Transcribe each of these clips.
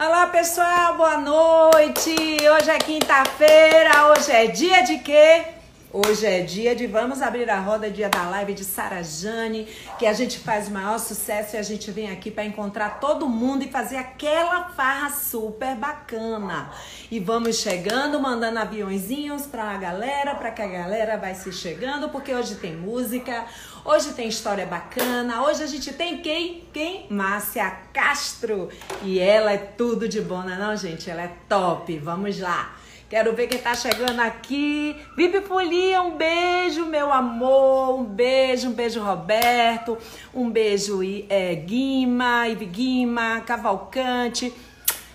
Olá pessoal, boa noite. Hoje é quinta-feira, hoje é dia de quê? Hoje é dia de vamos abrir a roda, dia da live de Sara Jane, que a gente faz o maior sucesso e a gente vem aqui para encontrar todo mundo e fazer aquela farra super bacana. E vamos chegando, mandando aviãozinhos para a galera, para que a galera vai se chegando, porque hoje tem música, Hoje tem história bacana. Hoje a gente tem quem? Quem? Márcia Castro. E ela é tudo de bom, não é não, gente? Ela é top. Vamos lá. Quero ver quem tá chegando aqui. Vive Folia, um beijo, meu amor. Um beijo, um beijo, Roberto. Um beijo, é, Guima, Ive Guima, Cavalcante.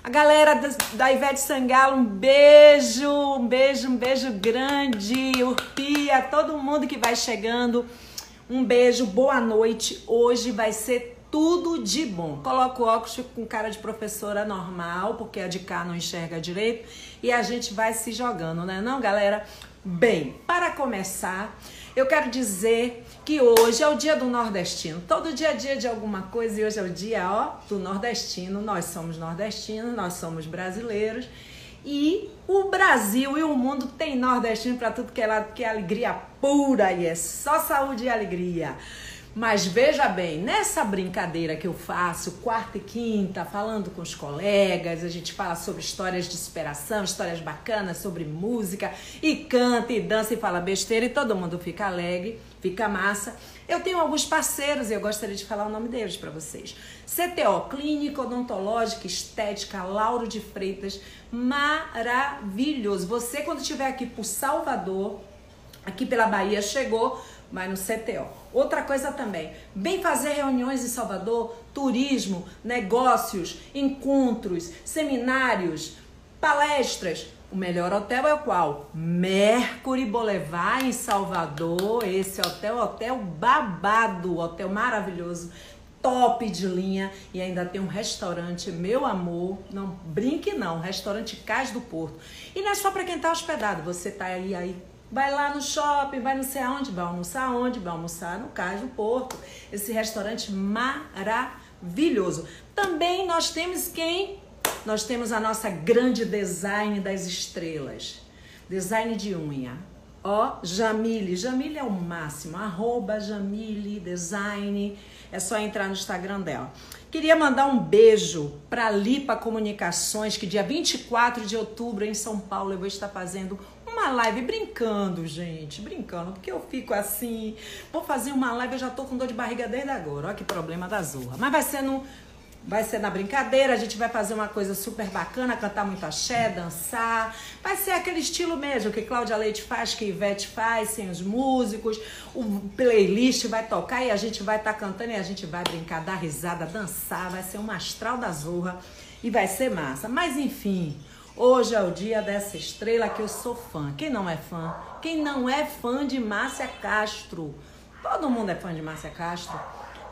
A galera da Ivete Sangalo, um beijo, um beijo, um beijo grande. Urpia, todo mundo que vai chegando. Um beijo, boa noite. Hoje vai ser tudo de bom. Coloco o óculos com cara de professora normal, porque a de cá não enxerga direito. E a gente vai se jogando, né? Não, galera? Bem, para começar, eu quero dizer que hoje é o dia do nordestino. Todo dia é dia de alguma coisa e hoje é o dia, ó, do nordestino. Nós somos nordestinos, nós somos brasileiros. E o Brasil e o mundo tem nordestino para tudo que é lado, que é alegria pura e é só saúde e alegria. Mas veja bem, nessa brincadeira que eu faço, quarta e quinta, falando com os colegas, a gente fala sobre histórias de superação, histórias bacanas, sobre música, e canta e dança e fala besteira, e todo mundo fica alegre, fica massa. Eu tenho alguns parceiros e eu gostaria de falar o nome deles para vocês. CTO, Clínica Odontológica Estética Lauro de Freitas, maravilhoso. Você quando estiver aqui por Salvador, aqui pela Bahia, chegou, vai no CTO. Outra coisa também, vem fazer reuniões em Salvador, turismo, negócios, encontros, seminários, palestras. O melhor hotel é o qual? Mercury Boulevard em Salvador. Esse hotel, hotel babado, hotel maravilhoso top de linha e ainda tem um restaurante, meu amor, não brinque não, restaurante Cais do Porto. E não é só para quem tá hospedado, você tá aí aí Vai lá no shopping, vai não sei aonde, vai almoçar onde? Vai almoçar no Cais do Porto. Esse restaurante maravilhoso. Também nós temos quem? Nós temos a nossa grande design das estrelas. Design de unha. Ó, Jamile. Jamile é o máximo. Arroba Jamile Design. É só entrar no Instagram dela. Queria mandar um beijo para Lipa Comunicações, que dia 24 de outubro em São Paulo eu vou estar fazendo uma live brincando, gente, brincando, porque eu fico assim, vou fazer uma live, eu já tô com dor de barriga desde agora. Olha que problema da zorra. Mas vai ser no Vai ser na brincadeira, a gente vai fazer uma coisa super bacana, cantar muito axé, dançar. Vai ser aquele estilo mesmo que Cláudia Leite faz, que Ivete faz, sem os músicos. O playlist vai tocar e a gente vai estar tá cantando e a gente vai brincar, dar risada, dançar. Vai ser uma astral da zorra e vai ser massa. Mas enfim, hoje é o dia dessa estrela que eu sou fã. Quem não é fã? Quem não é fã de Márcia Castro? Todo mundo é fã de Márcia Castro.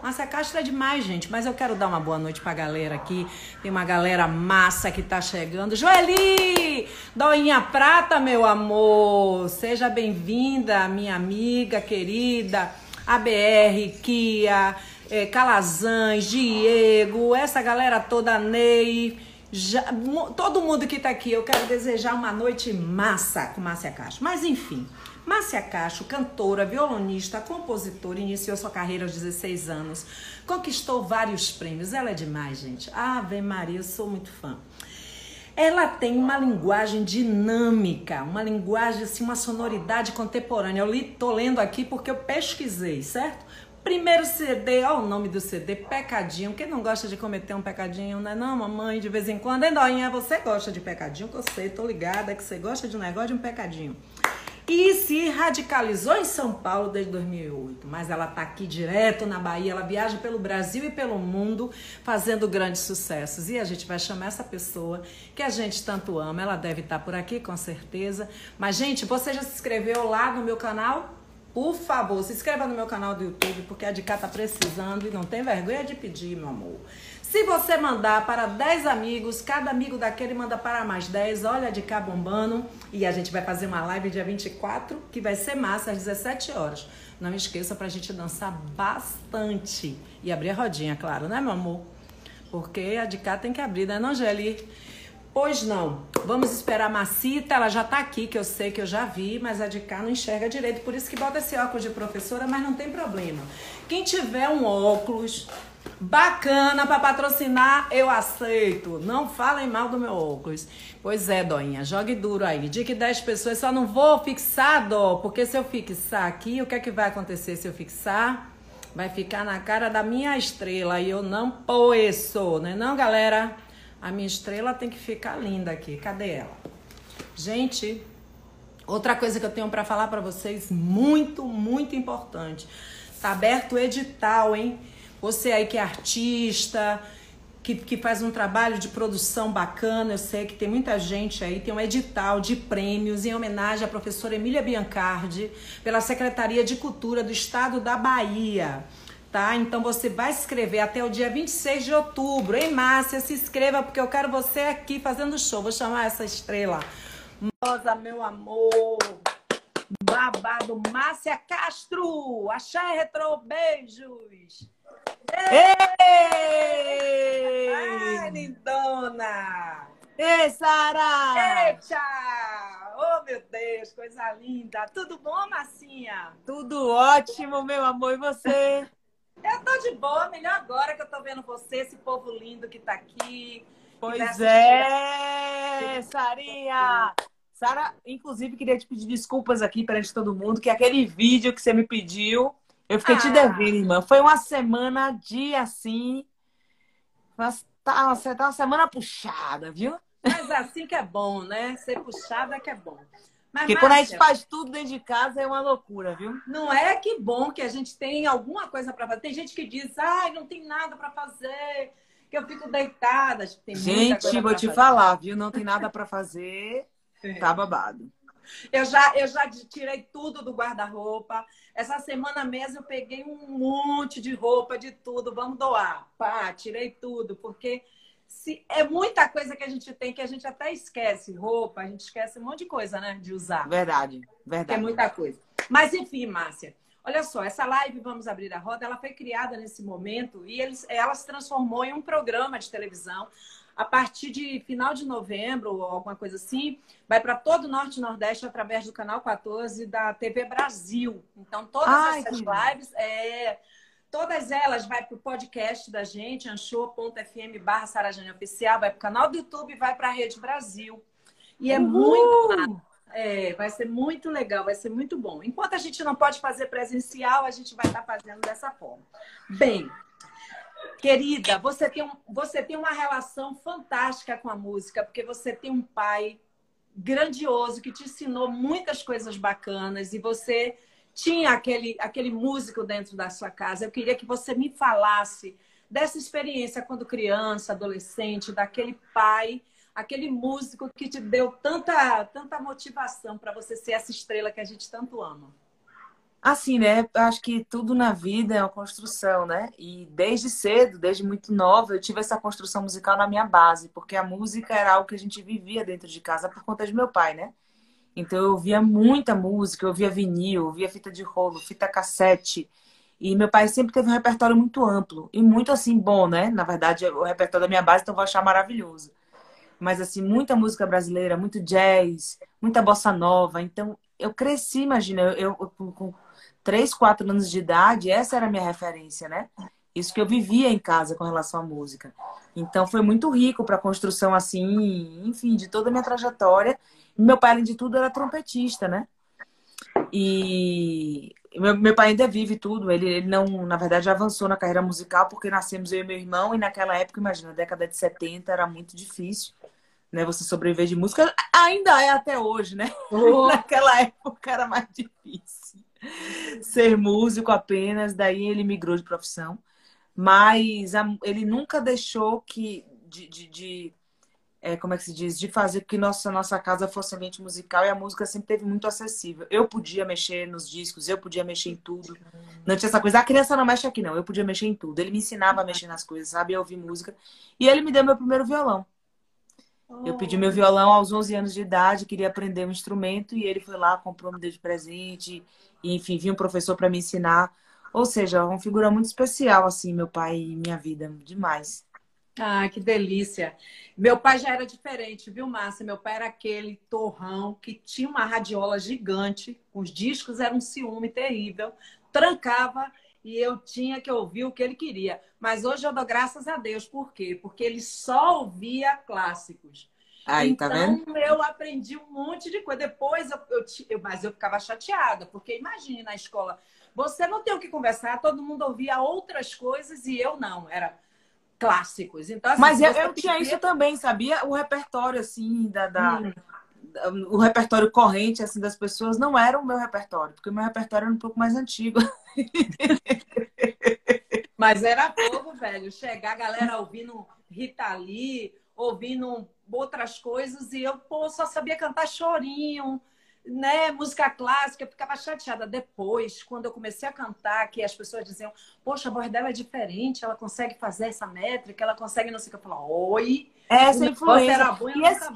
Márcia Castro é demais, gente. Mas eu quero dar uma boa noite pra galera aqui. Tem uma galera massa que tá chegando. Joeli! Doinha Prata, meu amor. Seja bem-vinda, minha amiga querida. ABR, Kia, é, Calazans, Diego, essa galera toda, Ney. Já, todo mundo que tá aqui, eu quero desejar uma noite massa com Márcia Castro. Mas enfim. Márcia Cacho, cantora, violonista, compositora, iniciou sua carreira aos 16 anos. Conquistou vários prêmios. Ela é demais, gente. Ave Maria, eu sou muito fã. Ela tem uma linguagem dinâmica, uma linguagem, assim, uma sonoridade contemporânea. Eu li, tô lendo aqui porque eu pesquisei, certo? Primeiro CD, olha o nome do CD, Pecadinho. Quem não gosta de cometer um pecadinho, né? Não, mamãe, de vez em quando. Hein, Doinha, você gosta de pecadinho? Que eu sei, tô ligada que você gosta de um negócio de um pecadinho e se radicalizou em São Paulo desde 2008. Mas ela está aqui direto na Bahia, ela viaja pelo Brasil e pelo mundo fazendo grandes sucessos. E a gente vai chamar essa pessoa que a gente tanto ama. Ela deve estar tá por aqui, com certeza. Mas, gente, você já se inscreveu lá no meu canal? Por favor, se inscreva no meu canal do YouTube, porque a de cá tá precisando e não tem vergonha de pedir, meu amor. Se você mandar para 10 amigos, cada amigo daquele manda para mais 10, olha de cá bombando. E a gente vai fazer uma live dia 24, que vai ser massa, às 17 horas. Não esqueça para a gente dançar bastante. E abrir a rodinha, claro, né, meu amor? Porque a de cá tem que abrir, né, não, Geli? Pois não. Vamos esperar a Macita, ela já tá aqui, que eu sei que eu já vi, mas a de cá não enxerga direito. Por isso que bota esse óculos de professora, mas não tem problema. Quem tiver um óculos bacana para patrocinar, eu aceito. Não falem mal do meu óculos. Pois é, doinha, jogue duro aí. Que 10 pessoas, só não vou fixar, dó, porque se eu fixar aqui, o que é que vai acontecer se eu fixar? Vai ficar na cara da minha estrela e eu não posso, né não, galera? A minha estrela tem que ficar linda aqui. Cadê ela? Gente, outra coisa que eu tenho para falar para vocês, muito, muito importante. Tá aberto o edital, hein? Você aí que é artista, que, que faz um trabalho de produção bacana, eu sei que tem muita gente aí, tem um edital de prêmios em homenagem à professora Emília Biancardi, pela Secretaria de Cultura do Estado da Bahia tá? Então você vai se inscrever até o dia 26 de outubro. Hein, Márcia? Se inscreva porque eu quero você aqui fazendo show. Vou chamar essa estrela. Rosa, meu amor. Babado, Márcia Castro. Axé Retro, beijos. Ei! Ai, lindona. Ei, Sara! Eita! Oh, meu Deus, coisa linda. Tudo bom, Massinha? Tudo ótimo, meu amor. E você? Eu tô de boa, melhor agora que eu tô vendo você, esse povo lindo que tá aqui. Pois é, Sarinha! Sara, inclusive, queria te pedir desculpas aqui perante todo mundo, que aquele vídeo que você me pediu, eu fiquei ah. te devendo, irmã. Foi uma semana de assim. Mas tá, tá uma semana puxada, viu? Mas assim que é bom, né? Ser puxada que é bom. Mas, Porque Márcia, quando a gente faz tudo dentro de casa é uma loucura, viu? Não é que bom que a gente tem alguma coisa para fazer. Tem gente que diz, ai, ah, não tem nada para fazer, que eu fico deitada. Tem gente, vou te fazer. falar, viu? Não tem nada para fazer, é. tá babado. Eu já, eu já tirei tudo do guarda-roupa. Essa semana mesmo eu peguei um monte de roupa, de tudo. Vamos doar. Pá, tirei tudo, porque se, é muita coisa que a gente tem que a gente até esquece. Roupa, a gente esquece um monte de coisa, né? De usar. Verdade, verdade. É muita coisa. Mas enfim, Márcia, olha só, essa live Vamos Abrir a Roda, ela foi criada nesse momento e eles, ela se transformou em um programa de televisão. A partir de final de novembro, ou alguma coisa assim, vai para todo o Norte e Nordeste através do canal 14 da TV Brasil. Então, todas Ai, essas lives é, Todas elas vai para o podcast da gente, anchor.fm barra Sarajane Oficial, vai para o canal do YouTube, vai para a Rede Brasil. E é Uhul. muito é, vai ser muito legal, vai ser muito bom. Enquanto a gente não pode fazer presencial, a gente vai estar tá fazendo dessa forma. Bem, querida, você tem, um, você tem uma relação fantástica com a música, porque você tem um pai grandioso que te ensinou muitas coisas bacanas e você tinha aquele, aquele músico dentro da sua casa. Eu queria que você me falasse dessa experiência quando criança, adolescente, daquele pai, aquele músico que te deu tanta, tanta motivação para você ser essa estrela que a gente tanto ama. Assim, né? Acho que tudo na vida é uma construção, né? E desde cedo, desde muito nova, eu tive essa construção musical na minha base, porque a música era algo que a gente vivia dentro de casa por conta de meu pai, né? Então eu ouvia muita música, eu ouvia vinil, eu ouvia fita de rolo, fita cassete. E meu pai sempre teve um repertório muito amplo e muito assim bom, né? Na verdade, o repertório da minha base então eu vou achar maravilhoso. Mas assim, muita música brasileira, muito jazz, muita bossa nova. Então eu cresci, imagina, eu, eu com 3, 4 anos de idade, essa era a minha referência, né? Isso que eu vivia em casa com relação à música. Então foi muito rico para a construção assim, enfim, de toda a minha trajetória meu pai, além de tudo, era trompetista, né? E meu, meu pai ainda vive tudo. Ele, ele não, na verdade, avançou na carreira musical porque nascemos eu e meu irmão. E naquela época, imagina, década de 70 era muito difícil, né? Você sobreviver de música. Ainda é até hoje, né? Oh. naquela época era mais difícil ser músico apenas. Daí ele migrou de profissão. Mas a, ele nunca deixou que de, de, de é, como é que se diz, de fazer que nossa nossa casa fosse ambiente musical e a música sempre teve muito acessível. Eu podia mexer nos discos, eu podia mexer em tudo. Não tinha essa coisa, a criança não mexe aqui não, eu podia mexer em tudo. Ele me ensinava a mexer nas coisas, sabe, a ouvir música. E ele me deu meu primeiro violão. Eu pedi meu violão aos 11 anos de idade, queria aprender um instrumento e ele foi lá, comprou, me deu de presente, e enfim, vinha um professor para me ensinar. Ou seja, uma figura muito especial assim, meu pai e minha vida, demais. Ah, que delícia. Meu pai já era diferente, viu, Márcia? Meu pai era aquele torrão que tinha uma radiola gigante, os discos eram um ciúme terrível, trancava e eu tinha que ouvir o que ele queria. Mas hoje eu dou graças a Deus. Por quê? Porque ele só ouvia clássicos. Aí, tá então, vendo? eu aprendi um monte de coisa. Depois, eu, eu, eu, mas eu ficava chateada, porque imagine na escola, você não tem o que conversar, todo mundo ouvia outras coisas e eu não. Era clássicos. Então, assim, mas eu, eu tinha isso também, sabia? O repertório, assim, da... da... Hum o repertório corrente assim das pessoas não era o meu repertório, porque o meu repertório era um pouco mais antigo. Mas era povo, velho. Chegar a galera ouvindo Rita Lee, ouvindo outras coisas, e eu pô, só sabia cantar chorinho, né? Música clássica, eu ficava chateada. Depois, quando eu comecei a cantar, que as pessoas diziam, poxa, a voz dela é diferente, ela consegue fazer essa métrica, ela consegue não sei o que. Eu falava, oi. Essa influência. Era bom, e, esse,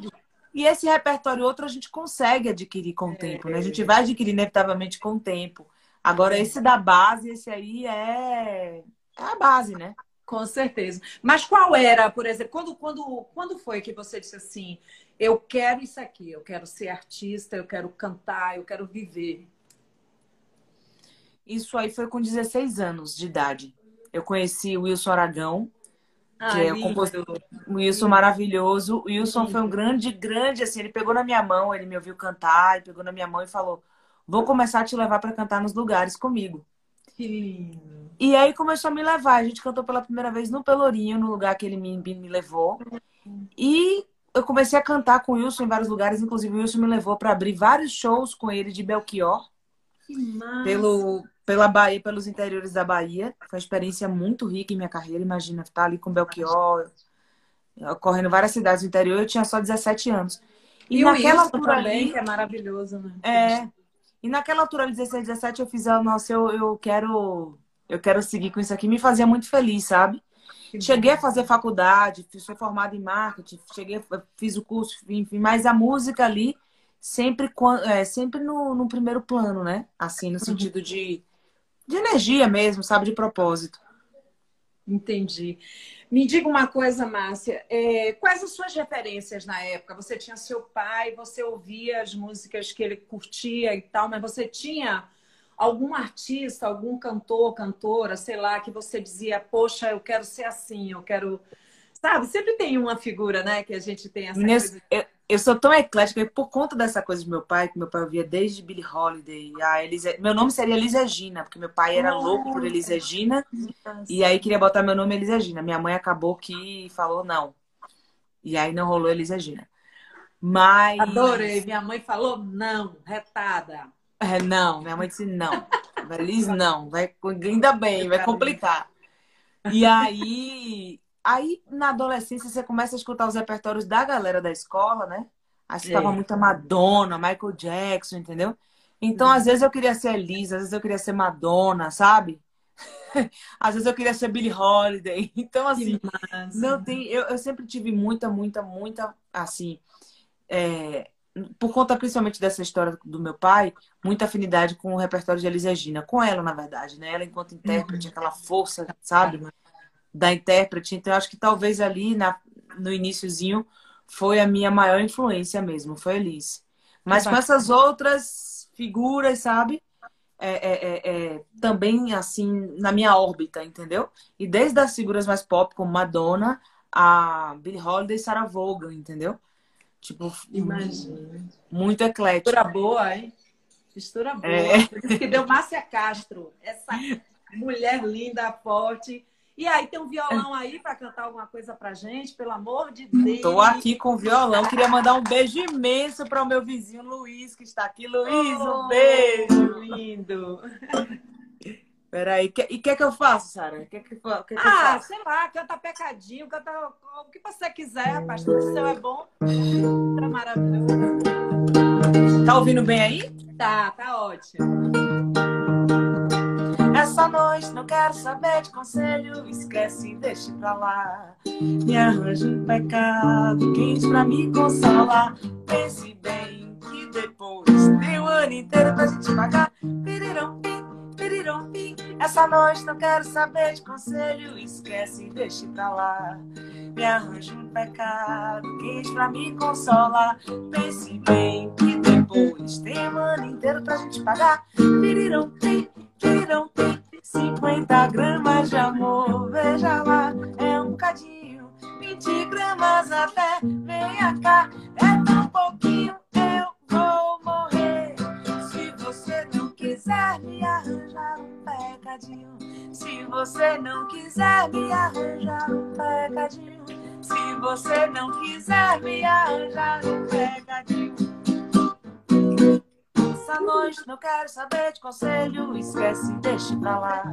e esse repertório outro a gente consegue adquirir com o é, tempo, né? A gente vai adquirir inevitavelmente com o tempo. Agora, esse da base, esse aí é, é a base, né? Com certeza. Mas qual era, por exemplo, quando, quando, quando foi que você disse assim, eu quero isso aqui, eu quero ser artista, eu quero cantar, eu quero viver? Isso aí foi com 16 anos de idade. Eu conheci o Wilson Aragão, ah, que é o compositor. Wilson maravilhoso. O Wilson lindo. foi um grande, grande, assim, ele pegou na minha mão, ele me ouviu cantar, ele pegou na minha mão e falou: Vou começar a te levar para cantar nos lugares comigo. Que lindo. E aí começou a me levar. A gente cantou pela primeira vez no Pelourinho, no lugar que ele me, me levou. E eu comecei a cantar com o Wilson em vários lugares, inclusive o Wilson me levou para abrir vários shows com ele de Belchior. Que massa. Pelo, pela Bahia, pelos interiores da Bahia. Foi uma experiência muito rica em minha carreira. Imagina, estar ali com Belchior, correndo várias cidades do interior. Eu tinha só 17 anos. E, e naquela altura também, ali, que é maravilhoso, né? É. E naquela altura, 16, 17, eu fiz, nossa, eu, eu quero eu quero seguir com isso aqui. Me fazia muito feliz, sabe? Que cheguei bom. a fazer faculdade, sou formada em marketing, cheguei, fiz o curso, enfim, mas a música ali sempre, é, sempre no, no primeiro plano, né? Assim, no sentido de de energia mesmo, sabe? De propósito. Entendi. Me diga uma coisa, Márcia. É, quais as suas referências na época? Você tinha seu pai, você ouvia as músicas que ele curtia e tal, mas você tinha algum artista, algum cantor, cantora, sei lá, que você dizia, poxa, eu quero ser assim, eu quero. Sabe, sempre tem uma figura, né, que a gente tem essa coisa. Eu, eu sou tão eclética e por conta dessa coisa do meu pai, que meu pai ouvia desde Billie Holiday, a Elise... meu nome seria Elis Regina, porque meu pai era oh, louco por Elis Regina, e aí queria botar meu nome Elis Regina. Minha mãe acabou que falou não. E aí não rolou Elis Regina. Mas. Adorei. Minha mãe falou não, retada. É, não, minha mãe disse não. Elis não, vai, ainda bem, vai complicar. E aí Aí, na adolescência, você começa a escutar os repertórios da galera da escola, né? Aí você é. tava muita Madonna, Michael Jackson, entendeu? Então, às vezes eu queria ser Elisa, às vezes eu queria ser Madonna, sabe? às vezes eu queria ser Billie Holiday. Então, assim, não tem. Eu, eu sempre tive muita, muita, muita, assim. É, por conta principalmente dessa história do meu pai, muita afinidade com o repertório de Elis Regina, com ela, na verdade, né? Ela, enquanto intérprete, uhum. aquela força, sabe? da intérprete. Então, acho que talvez ali na, no iníciozinho foi a minha maior influência mesmo, foi a Elise. Mas com essas outras figuras, sabe? É, é, é, é, também, assim, na minha órbita, entendeu? E desde as figuras mais pop, como Madonna, a Billie Holiday e Sarah Vaughan, entendeu? Tipo, Imagina. muito eclético. Mistura boa, hein? Mistura boa. É. Por isso que deu Márcia Castro, essa mulher linda, forte e aí, tem um violão aí para cantar alguma coisa pra gente, pelo amor de Deus. Estou aqui com o violão. Queria mandar um beijo imenso para o meu vizinho Luiz, que está aqui. Luiz, oh, um beijo. Lindo. Peraí, e o que é que eu faço, Sara? Que que, que ah, eu faço? sei lá, canta pecadinho, canta o que você quiser, rapaz. Tudo seu é bom. Tá maravilhoso. Tá ouvindo bem aí? Tá, tá ótimo. Essa noite não quero saber de conselho, esquece e deixe pra lá. Me arranje um pecado quente pra me consolar. Pense bem que depois tem o ano inteiro pra gente pagar. Essa noite não quero saber de conselho, esquece e deixe pra lá. me arranje um pecado quente pra me consolar. Pense bem que depois tem um ano inteiro pra gente pagar. Virirão, tem, virirão, tem 50 gramas de amor, veja lá, é um bocadinho. 20 gramas até, venha cá, é tão pouquinho, eu vou pecadinho, se você não quiser me arranjar um pecadinho, se você não quiser me arranjar um pecadinho. Essa noite não quero saber de conselho, esquece, deixa pra lá.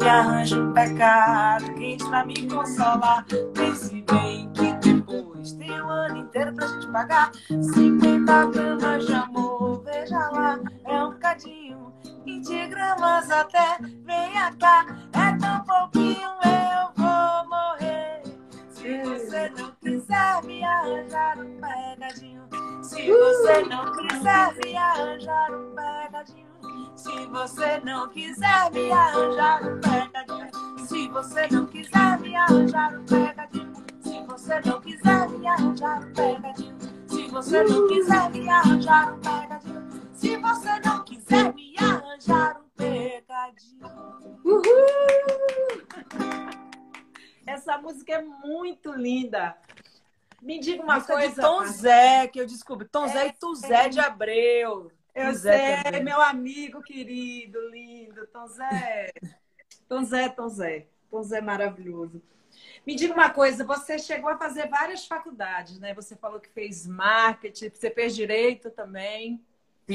Me arranja um pecado quente pra me consolar. Pense bem que depois tem um ano inteiro pra gente pagar. 50 gramas de amor, veja lá, é um bocadinho. 20 gramas até, venha cá, é tão pouquinho, eu vou morrer. Se você não quiser me arranjar um pegadinho, se você não quiser me arranjar um pegadinho, se você não quiser me arranjar um pegadinho, se você não quiser me arranjar um pegadinho, se você não quiser me arranjar um pegadinho, se você não quiser me arranjar um pegadinho, se você não arranjar um pegadinho. Uhul! Essa música é muito linda. Me diga uma Música coisa. de Tom. Zé, que eu descubro. Tom Zé É, e Tuzé de Abreu. Eu sei, também. meu amigo querido, lindo, Tom Zé. Tom Zé, Tom Zé. Tom Zé maravilhoso. Me diga uma coisa, você chegou a fazer várias faculdades, né? Você falou que fez marketing, você fez direito também.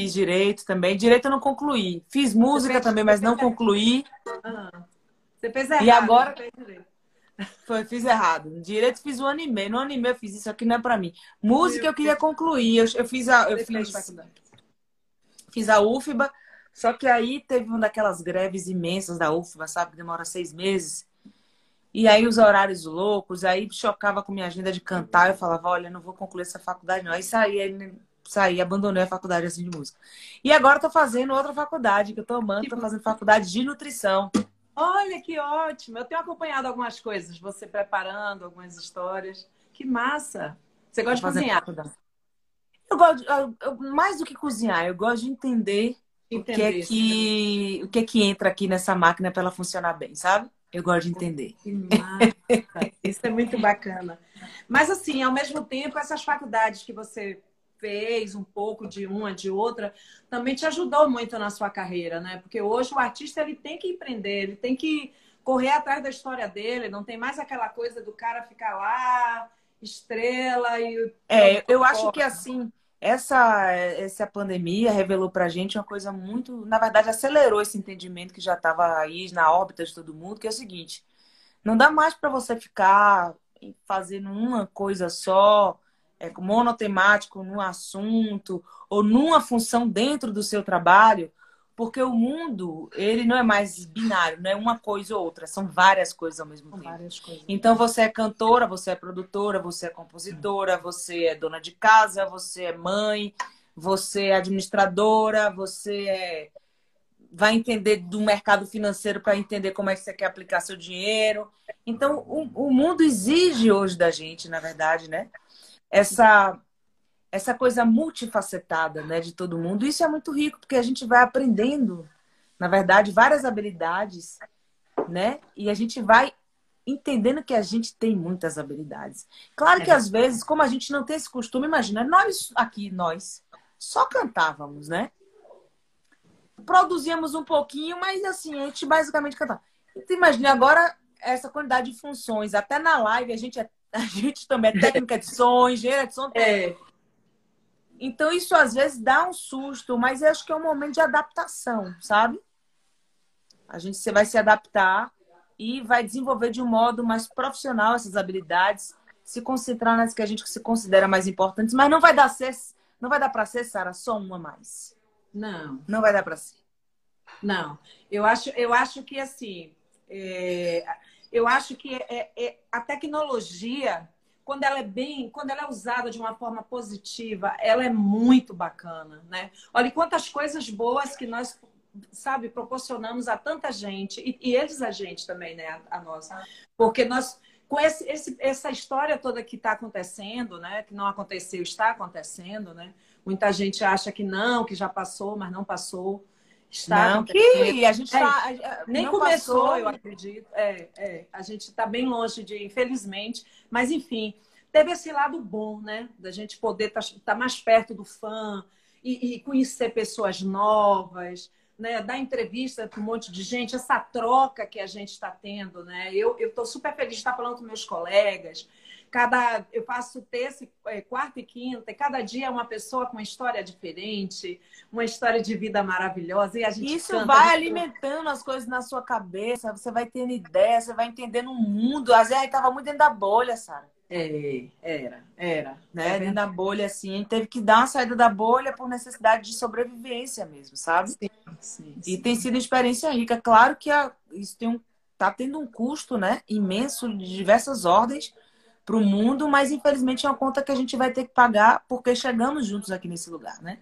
Fiz direito também. Direito eu não concluí. Fiz música fez- também, mas não concluí. Ah, você fez errado. E agora-. Foi, fiz errado. Direito fiz um ano e meio. No ano e meio eu fiz isso aqui, não é pra mim. Música eu queria concluir. Eu, eu fiz a. Eu fiz, fiz a UFBA, só que aí teve uma daquelas greves imensas da UFBA, sabe? Que demora seis meses. E aí os horários loucos, aí chocava com minha agenda de cantar. Eu falava, olha, não vou concluir essa faculdade, não. Aí saí, aí saí, abandonei a faculdade assim de música. E agora tô fazendo outra faculdade, que eu tô amando, tô fazendo faculdade de nutrição. Olha que ótimo. Eu tenho acompanhado algumas coisas, você preparando algumas histórias. Que massa. Você gosta de cozinhar? faculdade. Eu gosto, de- eu- eu- mais do que cozinhar, eu gosto de entender o que é Entender, que, o que é que entra aqui nessa máquina para ela funcionar bem, sabe? Eu gosto de entender. Que massa. Isso é muito bacana. Mas, assim, ao mesmo tempo, essas faculdades que você fez, um pouco de uma, de outra, também te ajudou muito na sua carreira, né? Porque hoje o artista ele tem que empreender, ele tem que correr atrás da história dele, não tem mais aquela coisa do cara ficar lá, estrela e. É, eu acho que assim, essa, essa pandemia revelou pra gente uma coisa muito, na verdade, acelerou esse entendimento que já estava aí na órbita de todo mundo, que é o seguinte: não dá mais para você ficar fazendo uma coisa só, é, monotemático num assunto ou numa função dentro do seu trabalho, porque o mundo, ele não é mais binário, não é uma coisa ou outra, são várias coisas ao mesmo tempo. Então você é cantora, você é produtora, você é compositora, você é dona de casa, você é mãe, você é administradora, você é... vai entender do mercado financeiro para entender como é que você quer aplicar seu dinheiro. Então o, o mundo exige hoje da gente, na verdade, né? Essa essa coisa multifacetada, né, de todo mundo. Isso é muito rico porque a gente vai aprendendo, na verdade, várias habilidades, né? E a gente vai entendendo que a gente tem muitas habilidades. Claro que É. às vezes, como a gente não tem esse costume, imagina, nós aqui, nós, só cantávamos, né? Produzíamos um pouquinho, mas assim, a gente basicamente cantava. Então imagina agora essa quantidade de funções, até na live a gente, é, a gente também é técnica de som, engenheiro de som, É, então, isso às vezes dá um susto, mas eu acho que é um momento de adaptação, sabe? A gente você vai se adaptar e vai desenvolver de um modo mais profissional essas habilidades, se concentrar nas que a gente se considera mais importantes, mas não vai dar ser, não vai dar para ser, Sara, só uma mais. não. Não vai dar para ser. Não, eu acho, eu acho que assim, é, eu acho que é, é- a tecnologia, quando ela é bem, quando ela é usada de uma forma positiva, ela é muito bacana, né? Olha quantas coisas boas que nós, sabe, proporcionamos a tanta gente e, e eles a gente também, né, a, a nós, porque nós com esse, esse, essa história toda que está acontecendo, né? Que não aconteceu, está acontecendo, né? Muita gente acha que não, que já passou, mas não passou. Está não, que a gente tá, é, nem começou, passou. eu acredito. É, é, a gente está bem longe de, infelizmente, mas enfim, teve esse lado bom, né? Da gente poder estar tá, tá mais perto do fã e, e conhecer pessoas novas, né, dar entrevista para um monte de gente, essa troca que a gente está tendo, né? Eu estou super feliz de estar falando com meus colegas. Cada, eu faço terça, é, quarta e quinta, e cada dia é uma pessoa com uma história diferente, uma história de vida maravilhosa. E a gente Isso canta, vai alimentando as coisas na sua cabeça, você vai tendo ideia, você vai entendendo o mundo. Às vezes estava muito dentro da bolha, Sara. É, era, era. Né? É dentro da bolha, assim, teve que dar uma saída da bolha por necessidade de sobrevivência mesmo, sabe? Sim, sim, sim. E tem sido experiência rica. Claro que a, isso tem um, tá tendo um custo, né, imenso de diversas ordens para o mundo, mas infelizmente é uma conta que a gente vai ter que pagar porque chegamos juntos aqui nesse lugar, né?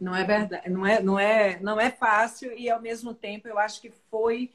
Não é verdade, não é, não é, não é fácil e ao mesmo tempo eu acho que foi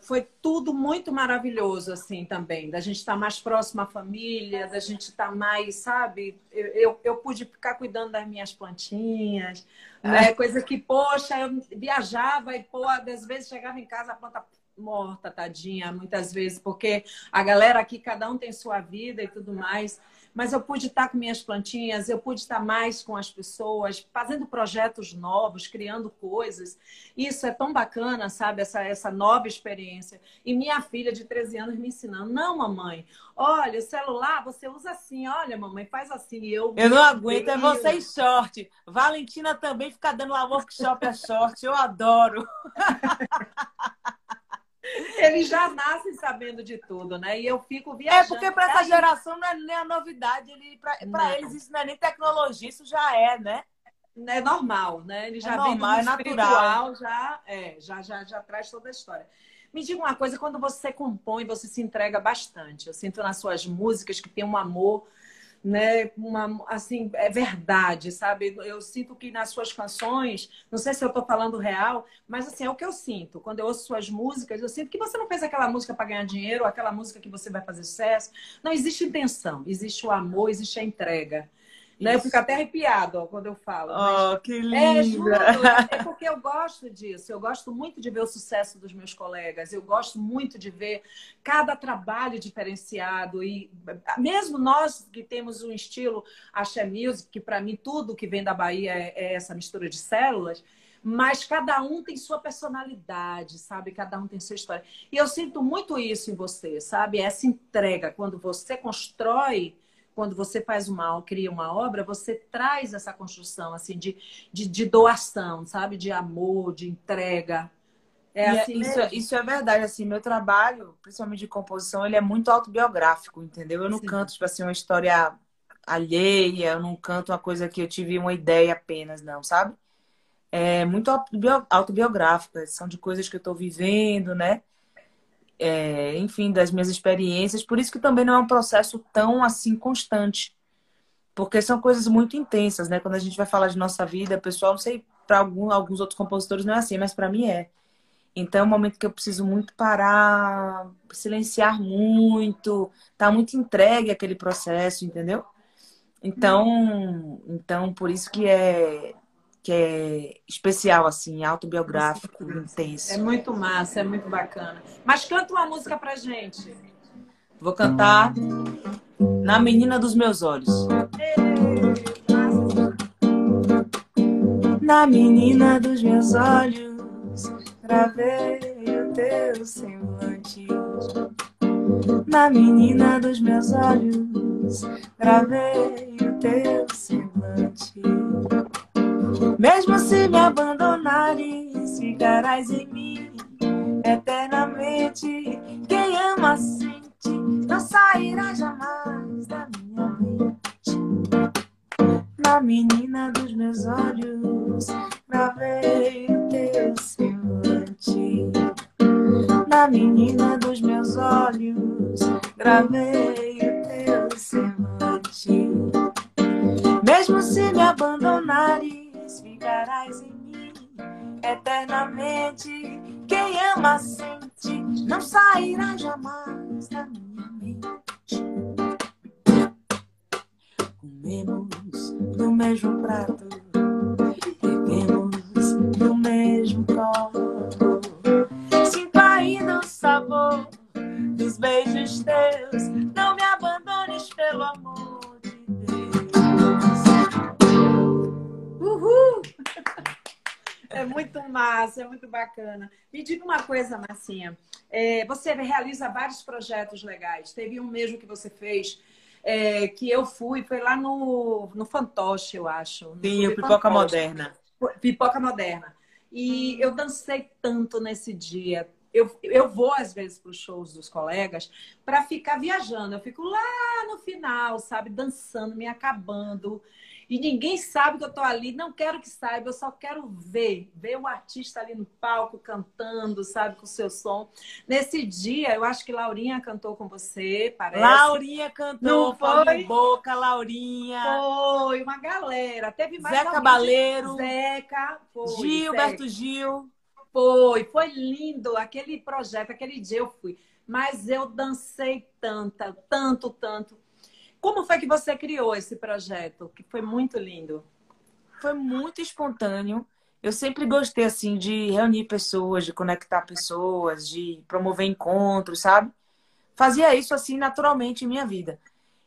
foi tudo muito maravilhoso, assim, também. Da gente estar tá mais próximo à família, da gente estar tá mais, sabe? Eu, eu, eu, pude ficar cuidando das minhas plantinhas, é. né? Coisa que, poxa, eu viajava e, pô, às vezes chegava em casa, a planta morta, tadinha, muitas vezes, porque a galera aqui, cada um tem sua vida e tudo mais mas eu pude estar com minhas plantinhas, eu pude estar mais com as pessoas, fazendo projetos novos, criando coisas. Isso é tão bacana, sabe? Essa, essa nova experiência. E minha filha de 13 anos me ensinando: não, mamãe, olha, o celular você usa assim, olha, mamãe, faz assim. Eu, eu não aguento, é você em short. Valentina também fica dando lá workshop a short, eu adoro. Eles já nascem sabendo de tudo, né? E eu fico viajando. É porque para essa geração não é nem a novidade. Para eles isso não é nem tecnologia, isso já é, né? É normal, né? Ele já é normal, é natural, já, é, já, já, já traz toda a história. Me diga uma coisa, quando você compõe, você se entrega bastante. Eu sinto nas suas músicas que tem um amor né, uma, assim, é verdade, sabe? Eu sinto que nas suas canções, não sei se eu estou falando real, mas assim, é o que eu sinto. Quando eu ouço suas músicas, eu sinto que você não fez aquela música para ganhar dinheiro, aquela música que você vai fazer sucesso. Não existe intenção, existe o amor, existe a entrega. Né? Eu fico até arrepiado ó, quando eu falo. Oh, que lindo! É, juro, é, é porque eu gosto disso. Eu gosto muito de ver o sucesso dos meus colegas. Eu gosto muito de ver cada trabalho diferenciado. E mesmo nós que temos um estilo axé music, que para mim tudo que vem da Bahia é, é essa mistura de células, mas cada um tem sua personalidade, sabe? Cada um tem sua história. E eu sinto muito isso em você, sabe? Essa entrega, quando você constrói quando você faz uma, cria uma obra, você traz essa construção assim de, de, de doação, sabe? De amor, de entrega. É, é assim isso, isso, é verdade, assim, meu trabalho, principalmente de composição, ele é muito autobiográfico, entendeu? Eu não Sim. canto, tipo assim, uma história alheia, eu não canto uma coisa que eu tive uma ideia apenas, não, sabe? É muito autobiográfico, são de coisas que eu estou vivendo, né? É, enfim, das minhas experiências. Por isso que também não é um processo tão assim constante, porque são coisas muito intensas, né? Quando a gente vai falar de nossa vida, pessoal, não sei para alguns outros compositores não é assim, mas para mim é. Então é um momento que eu preciso muito parar, silenciar muito, tá muito entregue aquele processo, entendeu? Então, então por isso que é que é especial, assim, autobiográfico, intenso. É muito massa, é muito bacana. Mas canta uma música pra gente. Vou cantar Na Menina dos Meus Olhos. Na menina dos meus olhos, gravei o teu semblante. Na menina dos meus olhos, gravei o teu semblante. Mesmo se me abandonares, ficarás em mim eternamente. Quem ama sente, não sairá jamais da minha mente. Na menina dos meus olhos, gravei teu semblante. Na menina dos meus olhos, gravei teu semblante. Mesmo se me abandonares, em mim eternamente. Quem ama sente, não sairá jamais na minha mente. Comemos do mesmo prato, bebemos do mesmo copo. Massa, é muito bacana. Me diga uma coisa, Marcinha. É, você realiza vários projetos legais. Teve um mesmo que você fez, é, que eu fui, foi lá no, no Fantoche, eu acho. Sim, o Pipoca Fantoche. Moderna. Pipoca Moderna. E eu dancei tanto nesse dia. Eu, eu vou, às vezes, para os shows dos colegas para ficar viajando. Eu fico lá no final, sabe, dançando, me acabando. E ninguém sabe que eu estou ali, não quero que saiba, eu só quero ver, ver o artista ali no palco cantando, sabe, com o seu som. Nesse dia, eu acho que Laurinha cantou com você, parece. Laurinha cantou, não foi? Boca, Laurinha. Foi, uma galera. Teve mais Zeca Baleiro. Zeca, foi, Gilberto Zeca. Gil. Foi, foi lindo aquele projeto, aquele dia eu fui. Mas eu dancei tanta, tanto, tanto. Como foi que você criou esse projeto? Que foi muito lindo. Foi muito espontâneo. Eu sempre gostei assim de reunir pessoas, de conectar pessoas, de promover encontros, sabe? Fazia isso assim naturalmente em minha vida.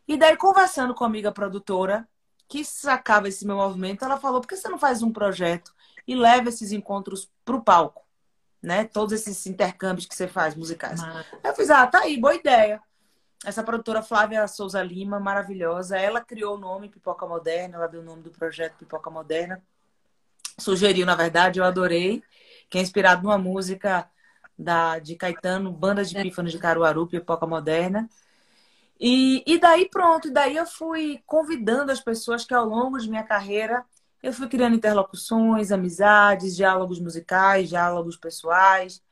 E daí conversando com a amiga produtora que sacava esse meu movimento, ela falou: "Por que você não faz um projeto e leva esses encontros para o palco?" Né? Todos esses intercâmbios que você faz musicais. Mas... Eu fiz: "Ah, tá aí, boa ideia." Essa produtora Flávia Souza Lima, maravilhosa, ela criou o nome Pipoca Moderna, ela deu o nome do projeto Pipoca Moderna. Sugeriu, na verdade, eu adorei, que é inspirado numa música da, de Caetano, Banda de Pífanos de Caruaru, Pipoca Moderna. E, e daí pronto, e daí eu fui convidando as pessoas que ao longo de minha carreira eu fui criando interlocuções, amizades, diálogos musicais, diálogos pessoais.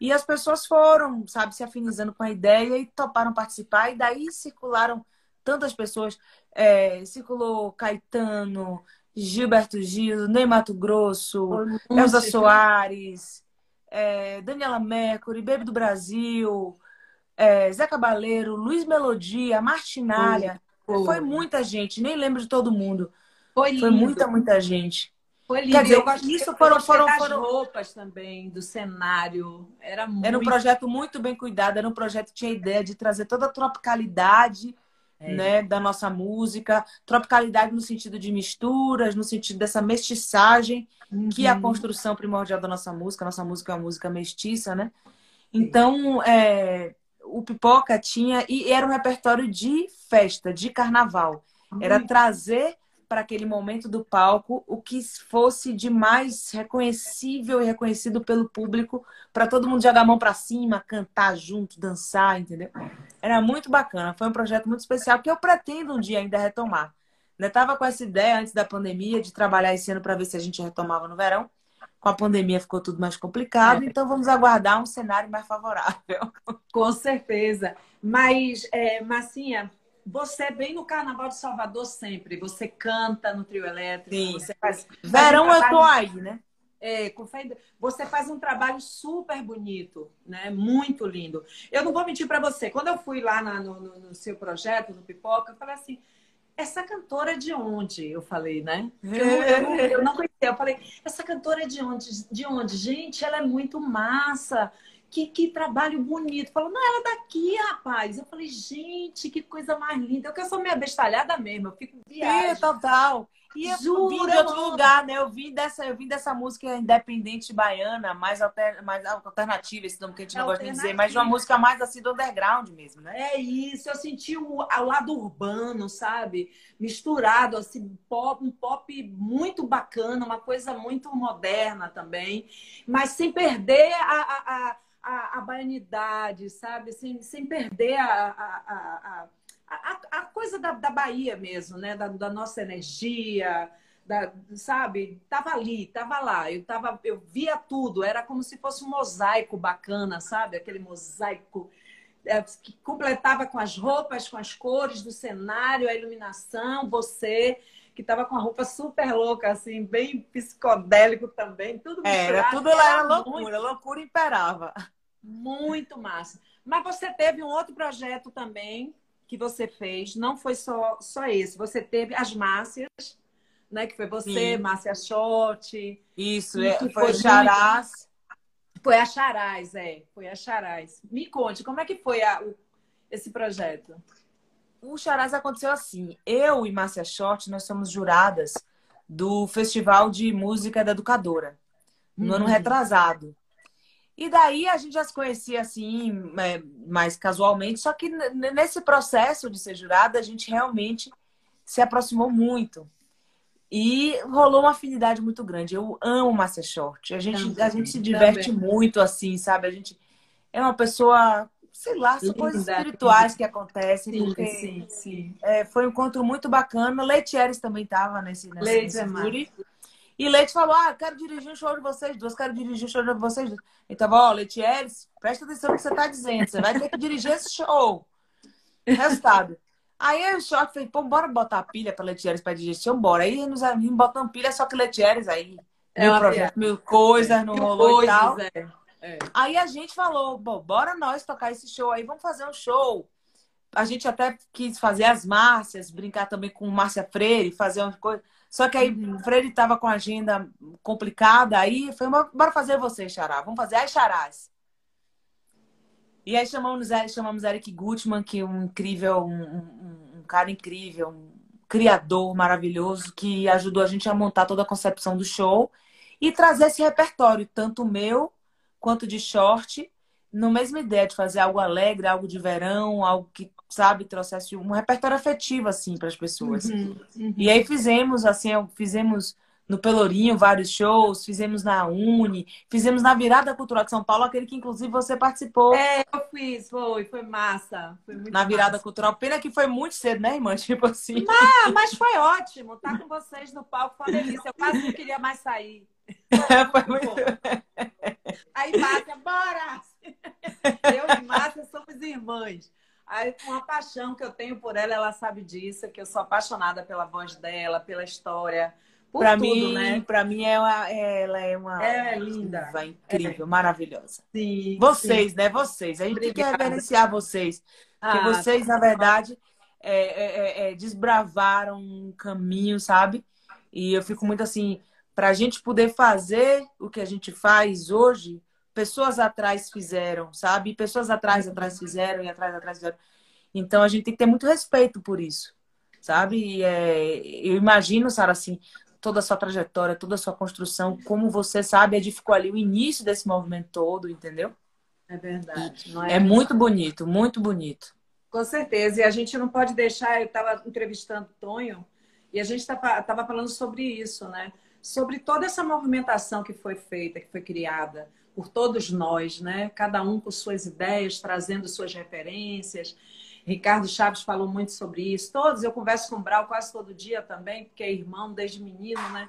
E as pessoas foram, sabe, se afinizando com a ideia e toparam participar. E daí circularam tantas pessoas. É, circulou Caetano, Gilberto Gil, Ney Mato Grosso, Elza Soares, é, Daniela Mercury, Baby do Brasil, é, Zé Cabaleiro, Luiz Melodia, Martinalha. Foi, foi. muita gente, nem lembro de todo mundo. Foi, foi muita, muita gente. Foi lindo. Quer dizer, eu gosto, isso foram, foram, foram roupas também, do cenário. Era muito... Era um projeto muito bem cuidado, era um projeto que tinha ideia de trazer toda a tropicalidade é. né, da nossa música. Tropicalidade no sentido de misturas, no sentido dessa mestiçagem, uhum. que é a uhum. construção primordial da nossa música. Nossa música é uma música mestiça, né? Então, é, o Pipoca tinha... E era um repertório de festa, de carnaval. Era trazer para aquele momento do palco o que fosse de mais reconhecível e reconhecido pelo público, para todo mundo jogar a mão para cima, cantar junto, dançar, entendeu? Era muito bacana, foi um projeto muito especial que eu pretendo um dia ainda retomar. Ainda estava com essa ideia antes da pandemia de trabalhar esse ano para ver se a gente retomava no verão. Com a pandemia ficou tudo mais complicado, é. então vamos aguardar um cenário mais favorável. Com certeza. Mas, é, Massinha, você é bem no Carnaval de Salvador sempre. Você canta no trio elétrico. Sim. Você faz, Verão faz um eu tô aí, né? É, você faz um trabalho super bonito, né? Muito lindo. Eu não vou mentir para você. Quando eu fui lá na, no, no, seu projeto, no Pipoca, eu falei assim: essa cantora é de onde? Eu falei, né? Eu, eu, eu não conhecia. Eu falei, essa cantora é de onde? De onde? Gente, ela é muito massa que, que trabalho bonito. Falou, não, ela é daqui, rapaz. Eu falei, gente, que coisa mais linda. Eu que eu sou meio bestalhada mesmo, eu fico viagem. É, total. E eu Juro, vim de outro lugar, né? Eu vim dessa, eu vim dessa música independente baiana, mais, alter, mais alternativa, esse nome que a gente é não gosta de dizer, mas de uma música mais assim do underground mesmo, né? É isso, eu senti o, o lado urbano, sabe? Misturado, assim, pop, um pop muito bacana, uma coisa muito moderna também, mas sem perder a, a, a a, a baianidade, sabe? Sem, sem perder a, a, a, a, coisa da, da Bahia mesmo, né? Da, da nossa energia, da, sabe? Tava ali, tava lá. Eu, tava, eu via tudo. Era como se fosse um mosaico bacana, sabe? Aquele mosaico é, que completava com as roupas, com as cores do cenário, a iluminação, você que estava com a roupa super louca, assim, bem psicodélico também, tudo misturado. Era, tudo lá era loucura, muito... loucura imperava. Muito massa. Mas você teve um outro projeto também que você fez, não foi só, só esse. Você teve as Márcias, né? Que foi você, Sim. Márcia Short. Isso, é, foi, foi Charás. Foi a Charás, é. Foi a Charás. Me conte, como é que foi a, o, esse projeto? O Charás aconteceu assim. Eu e Márcia Short, nós somos juradas do Festival de Música da Educadora, no hum. ano retrasado. E daí a gente já se conhecia assim, é, mais casualmente, só que nesse processo de ser jurada, a gente realmente se aproximou muito. E rolou uma afinidade muito grande. Eu amo Márcia Short. A gente, a gente se diverte também. muito, assim, sabe? A gente é uma pessoa, sei lá, são coisas espirituais que acontecem. Sim, porque sim, sim. É, foi um encontro muito bacana. Leite Eres também estava nesse, nesse, Leite nesse é e Leite falou: Ah, quero dirigir um show de vocês duas, quero dirigir um show de vocês duas. Então, ó, Leite Eres, presta atenção no que você está dizendo. Você vai ter que dirigir esse show. Resultado. Aí o short fez, pô, bora botar a pilha para Letieres para digestão, bora. Aí nos amigos botando pilha, só que Letieres aí. É mil projeto, mil coisas, não rolou coisas, e tal. É. É. Aí a gente falou, bom, bora nós tocar esse show aí, vamos fazer um show. A gente até quis fazer as Márcias, brincar também com Márcia Freire, fazer uma coisa. Só que aí uhum. Freire tava com a agenda complicada, aí foi, bora fazer você, Xará. Vamos fazer as Charás. E aí chamamos, chamamos Eric Gutman, que é um incrível, um, um, um, cara incrível, um criador maravilhoso, que ajudou a gente a montar toda a concepção do show e trazer esse repertório, tanto meu quanto de short, no mesma ideia de fazer algo alegre, algo de verão, algo que, sabe, trouxesse um repertório afetivo, assim, para as pessoas. Uhum, uhum. E aí fizemos, assim, fizemos no Pelourinho vários shows, fizemos na Uni, fizemos na Virada Cultural de São Paulo, aquele que inclusive você participou. É, eu fiz, foi, foi massa. Foi muito na Virada massa. Cultural. Pena que foi muito cedo, né, irmã? Tipo assim. Mas, mas foi ótimo. Tá com vocês no palco foi uma delícia. Eu quase não queria mais sair. É, foi muito. Aí, Márcia, bora! Eu e Márcia somos irmãs. Aí, uma paixão que eu tenho por ela, ela sabe disso, que eu sou apaixonada pela voz dela, pela história para mim, né? para mim é uma, ela é uma é linda, incrível, é. maravilhosa. Sim, vocês, sim. né? Vocês. A gente Obrigada. tem que reverenciar vocês, porque ah, vocês, na verdade, é, é, é, é, desbravaram um caminho, sabe? E eu fico muito assim, para a gente poder fazer o que a gente faz hoje, pessoas atrás fizeram, sabe? Pessoas atrás, atrás fizeram e atrás, atrás fizeram. Então a gente tem que ter muito respeito por isso, sabe? E, é, eu imagino, Sara, assim, toda a sua trajetória, toda a sua construção, como você sabe, edificou ali o início desse movimento todo, entendeu? É verdade. É, é muito bonito, muito bonito. Com certeza. E a gente não pode deixar. Eu estava entrevistando o Tonho e a gente estava falando sobre isso, né? Sobre toda essa movimentação que foi feita, que foi criada por todos nós, né? Cada um com suas ideias, trazendo suas referências. Ricardo Chaves falou muito sobre isso. Todos, eu converso com o Brau quase todo dia também, porque é irmão desde menino, né?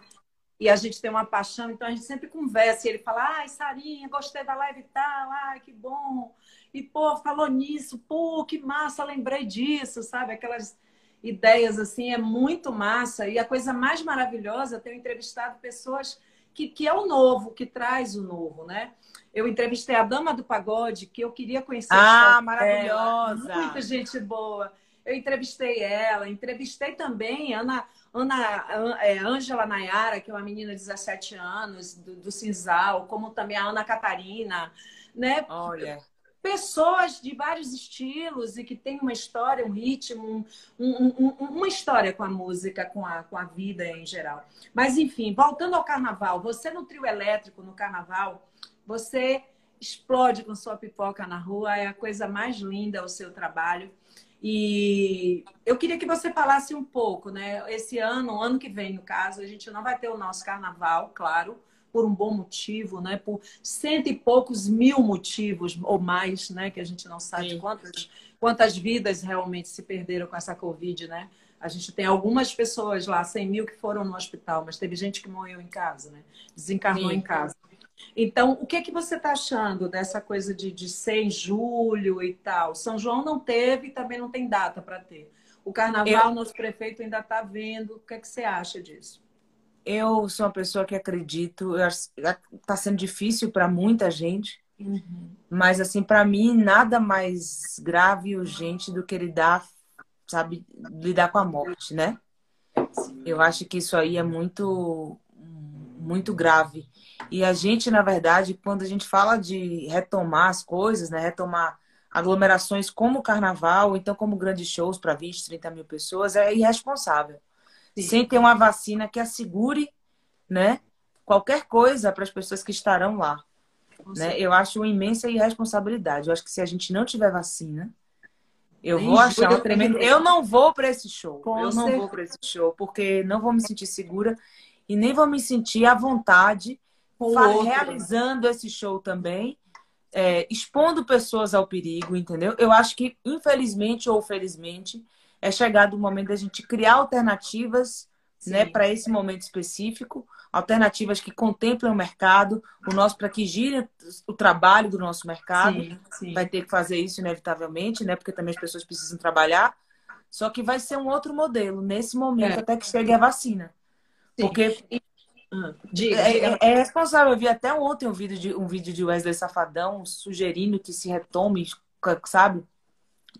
E a gente tem uma paixão, então a gente sempre conversa. E ele fala: ai, Sarinha, gostei da live tal, ai, que bom. E, pô, falou nisso, pô, que massa, lembrei disso, sabe? Aquelas ideias assim, é muito massa. E a coisa mais maravilhosa é ter entrevistado pessoas que, que é o novo, que traz o novo, né? Eu entrevistei a Dama do Pagode, que eu queria conhecer. Ah, maravilhosa! Ela, muita gente boa. Eu entrevistei ela, entrevistei também Ana, Ana é, Angela Nayara, que é uma menina de 17 anos, do, do Cinzal, como também a Ana Catarina, né? Olha pessoas de vários estilos e que tem uma história, um ritmo, um, um, uma história com a música, com a, com a vida em geral. Mas, enfim, voltando ao carnaval, você no trio elétrico, no carnaval, você explode com sua pipoca na rua, é a coisa mais linda o seu trabalho. E eu queria que você falasse um pouco, né? Esse ano, ano que vem, no caso, a gente não vai ter o nosso carnaval, claro, por um bom motivo, né? Por cento e poucos mil motivos ou mais, né? Que a gente não sabe quantas, quantas vidas realmente se perderam com essa Covid, né? A gente tem algumas pessoas lá, 100 mil que foram no hospital, mas teve gente que morreu em casa, né? Desencarnou Sim. em casa. Então, o que, que você está achando dessa coisa de, de ser em julho e tal? São João não teve e também não tem data para ter. O carnaval, Eu... nosso prefeito ainda está vendo. O que, é que você acha disso? Eu sou uma pessoa que acredito, está sendo difícil para muita gente, Uhum. Mas, assim, para mim, nada mais grave e urgente do que lidar, sabe, lidar com a morte, né? Eu acho que isso aí é muito, muito grave. E a gente, na verdade, quando a gente fala de retomar as coisas, né? Retomar aglomerações como o carnaval, então como grandes shows para 20, 30 mil pessoas, é irresponsável. Sim. Sem ter uma vacina que assegure, né? Qualquer coisa para as pessoas que estarão lá. Né? Eu acho uma imensa irresponsabilidade. Eu acho que se a gente não tiver vacina, eu vou achar. Eu não vou para esse show. Com eu não vou para esse show, porque não vou me sentir segura e nem vou me sentir à vontade realizando esse show também, é, expondo pessoas ao perigo, entendeu? Eu acho que, infelizmente ou felizmente, é chegado o momento da gente criar alternativas né, para esse momento específico, alternativas que contemplem o mercado, o nosso para que gire o trabalho do nosso mercado. Sim, sim. Vai ter que fazer isso inevitavelmente, né? Porque também as pessoas precisam trabalhar. Só que vai ser um outro modelo nesse momento é. até que chegue a vacina. Sim. Porque diga, é, diga. É, é, responsável. Eu vi até ontem um vídeo de um vídeo de Wesley Safadão sugerindo que se retome, sabe?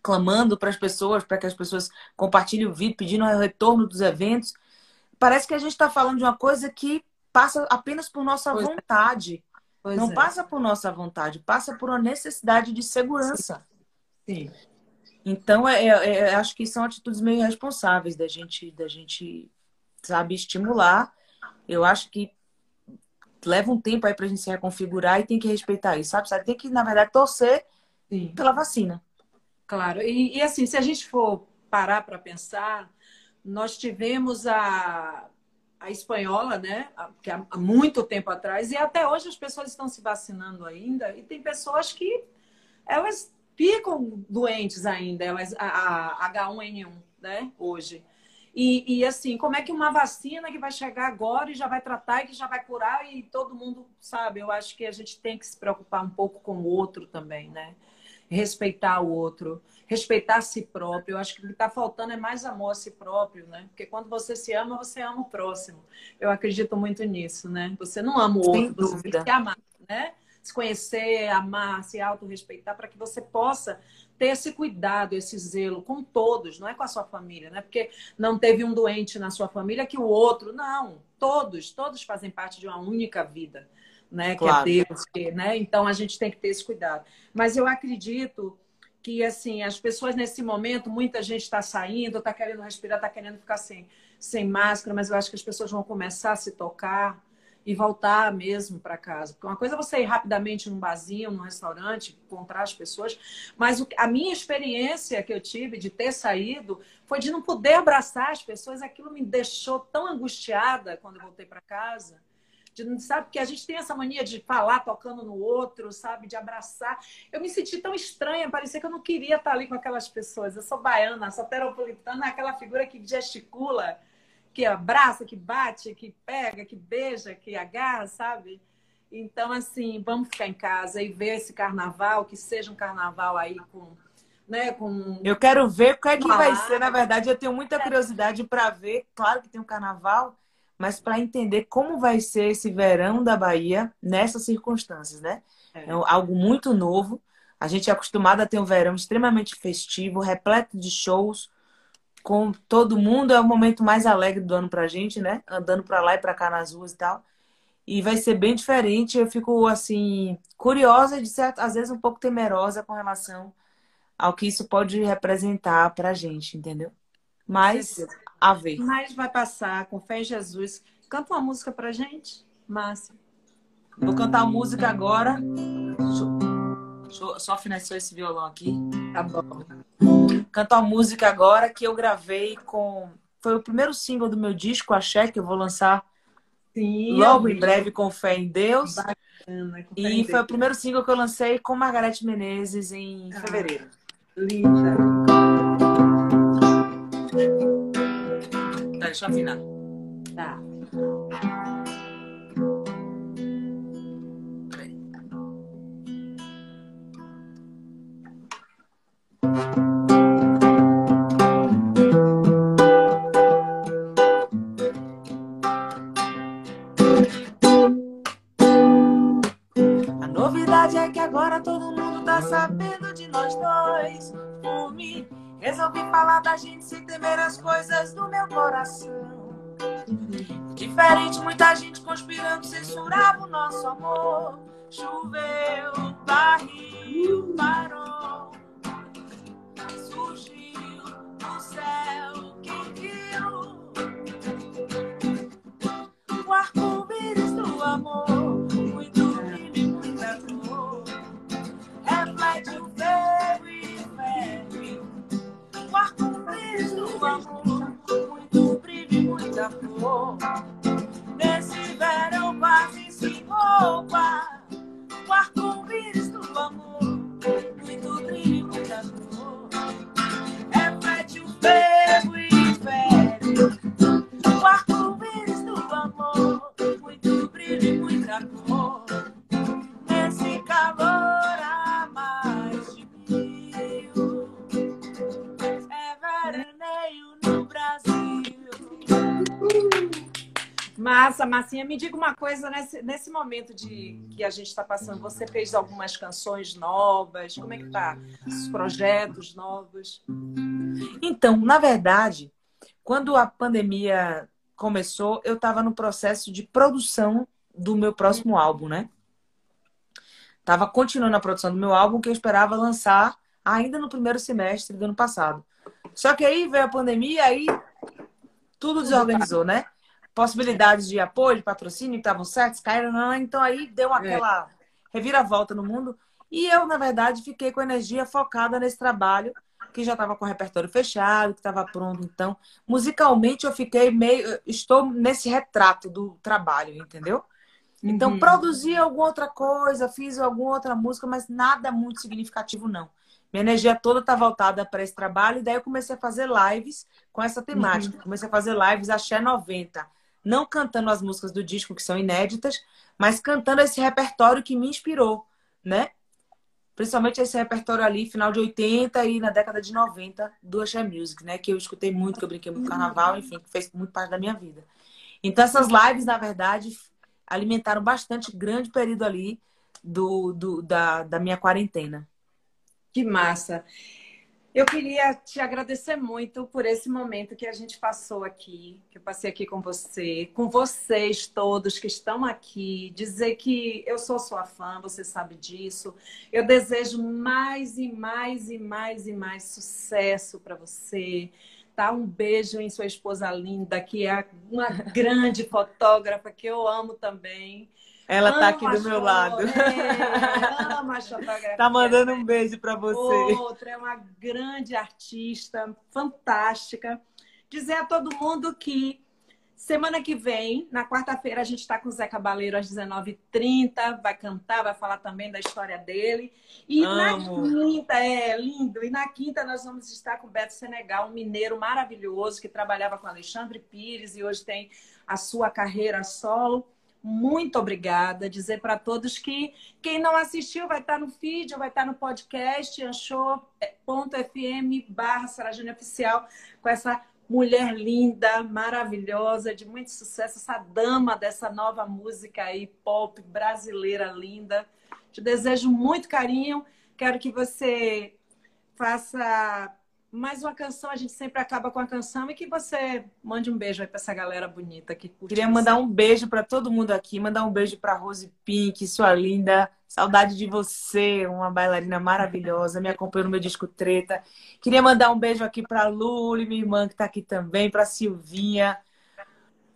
Clamando para as pessoas, para que as pessoas compartilhem o vídeo, pedindo o retorno dos eventos parece que a gente está falando de uma coisa que passa apenas por nossa pois é. vontade. É. Não é. passa por nossa vontade, passa por uma necessidade de segurança. Sim. Então, é, é, é, acho que são atitudes meio irresponsáveis da gente, da gente, sabe, estimular. Eu acho que leva um tempo aí para a gente se reconfigurar e tem que respeitar isso, sabe? Tem que, na verdade, torcer Sim. pela vacina. Claro. E, e assim, se a gente for parar para pensar, nós tivemos a, a espanhola, né? Que há muito tempo atrás, e até hoje as pessoas estão se vacinando ainda, e tem pessoas que elas ficam doentes ainda, elas, a, a H1N1, né? Hoje. E, e, assim, como é que uma vacina que vai chegar agora e já vai tratar e que já vai curar e todo mundo sabe? Eu acho que a gente tem que se preocupar um pouco com o outro também, né? Respeitar o outro respeitar a si próprio. Eu acho que o que está faltando é mais amor a si próprio, né? Porque quando você se ama, você ama o próximo. Eu acredito muito nisso, né? Você não ama o outro, você tem que amar, né? Se conhecer, amar, se autorrespeitar, para que você possa ter esse cuidado, esse zelo com todos, não é com a sua família, né? Porque não teve um doente na sua família que o outro, não. Todos, todos fazem parte de uma única vida, né? Claro. Que é Deus, que, né? Então a gente tem que ter esse cuidado. Mas eu acredito que assim as pessoas nesse momento muita gente está saindo está querendo respirar está querendo ficar sem sem máscara mas eu acho que as pessoas vão começar a se tocar e voltar mesmo para casa porque uma coisa é você ir rapidamente num barzinho num restaurante encontrar as pessoas mas a minha experiência que eu tive de ter saído foi de não poder abraçar as pessoas aquilo me deixou tão angustiada quando eu voltei para casa de, sabe? Porque a gente tem essa mania de falar tocando no outro, sabe? De abraçar. Eu me senti tão estranha, parecia que eu não queria estar ali com aquelas pessoas. Eu sou baiana, sou teropolitana, aquela figura que gesticula, que abraça, que bate, que pega, que beija, que agarra, sabe? Então, assim, vamos ficar em casa e ver esse carnaval, que seja um carnaval aí com. Né, com... Eu quero ver o que é que vai ser, na verdade. Eu tenho muita curiosidade para ver. Claro que tem um carnaval, mas para entender como vai ser esse verão da Bahia nessas circunstâncias, né? É. é algo muito novo. A gente é acostumado a ter um verão extremamente festivo, repleto de shows, com todo mundo. É o momento mais alegre do ano pra gente, né? Andando para lá e para cá nas ruas e tal. E vai ser bem diferente. Eu fico, assim, curiosa e, às vezes, um pouco temerosa com relação ao que isso pode representar pra gente, entendeu? Mas a ver. Mas vai passar, com fé em Jesus. Canta uma música pra gente, Márcia. Vou cantar a música agora. Deixa eu só finalizar esse violão aqui. Tá bom. Canto a música agora que eu gravei com. Foi o primeiro single do meu disco, Axé, que eu vou lançar Sim, logo em breve, com fé em Deus. Bacana, com e foi Deus. o primeiro single que eu lancei com Margarete Menezes em ah, fevereiro. Linda. Tá. A novidade é que agora tá sabendo de nós dois. Fume, resolvi falar da gente sem temer as coisas do meu coração. Diferente, muita gente conspirando, censurava o nosso amor. Choveu, barril, parou. Nesse verão quase sem roupa. O Massa, Massinha, me diga uma coisa nesse, nesse momento de que a gente está passando. Você fez algumas canções novas? Como é que tá? Os projetos novos? Então, na verdade, quando a pandemia começou, eu estava no processo de produção do meu próximo álbum, né? Tava continuando a produção do meu álbum que eu esperava lançar ainda no primeiro semestre do ano passado. Só que aí veio a pandemia aí tudo desorganizou, né? Possibilidades de apoio, de patrocínio estavam certas, caíram, não, então aí deu aquela reviravolta no mundo. E eu, na verdade, fiquei com a energia focada nesse trabalho, que já estava com o repertório fechado, que estava pronto. Então, musicalmente, eu fiquei meio. Estou nesse retrato do trabalho, entendeu? Então, Uhum. produzi alguma outra coisa, fiz alguma outra música, mas nada muito significativo, não. Minha energia toda está voltada para esse trabalho, e daí eu comecei a fazer lives com essa temática. Comecei a fazer lives Axé 90. Não cantando as músicas do disco, que são inéditas, mas cantando esse repertório que me inspirou, né? Principalmente esse repertório ali, final de 80 e na década de 90 do Axé Music, né? Que eu escutei muito, que eu brinquei muito carnaval, enfim, que fez muito parte da minha vida. Então, essas lives, na verdade, alimentaram bastante grande período ali do, do da, da minha quarentena. Que massa! Eu queria te agradecer muito por esse momento que a gente passou aqui, que eu passei aqui com você, com vocês todos que estão aqui, dizer que eu sou sua fã, você sabe disso. Eu desejo mais e mais e mais e mais sucesso para você. Tá? Um beijo em sua esposa linda, que é uma grande fotógrafa que eu amo também. Ela tá Amo aqui do meu lado. É, Tá mandando um beijo pra você. Outra é uma grande artista, fantástica. Dizer a todo mundo que semana que vem, na quarta-feira, a gente está com o Zé Cabaleiro às 19h30. Vai cantar, vai falar também da história dele. E Amo. na quinta, é lindo. E na quinta nós vamos estar com o Beto Senegal, um mineiro maravilhoso que trabalhava com Alexandre Pires e hoje tem a sua carreira solo. Muito obrigada. Dizer para todos que quem não assistiu vai estar no feed, vai estar no podcast, anchor.fm barra Oficial, com essa mulher linda, maravilhosa, de muito sucesso, essa dama dessa nova música aí, pop brasileira linda. Te desejo muito carinho. Quero que você faça mais uma canção. A gente sempre acaba com a canção e que você mande um beijo aí para essa galera bonita que curte Queria mandar um beijo pra todo mundo aqui, mandar um beijo pra Rose Pink, sua linda. Saudade de você, uma bailarina maravilhosa, me acompanhou no meu disco Treta. Queria mandar um beijo aqui pra Luli, minha irmã que tá aqui também, pra Silvinha.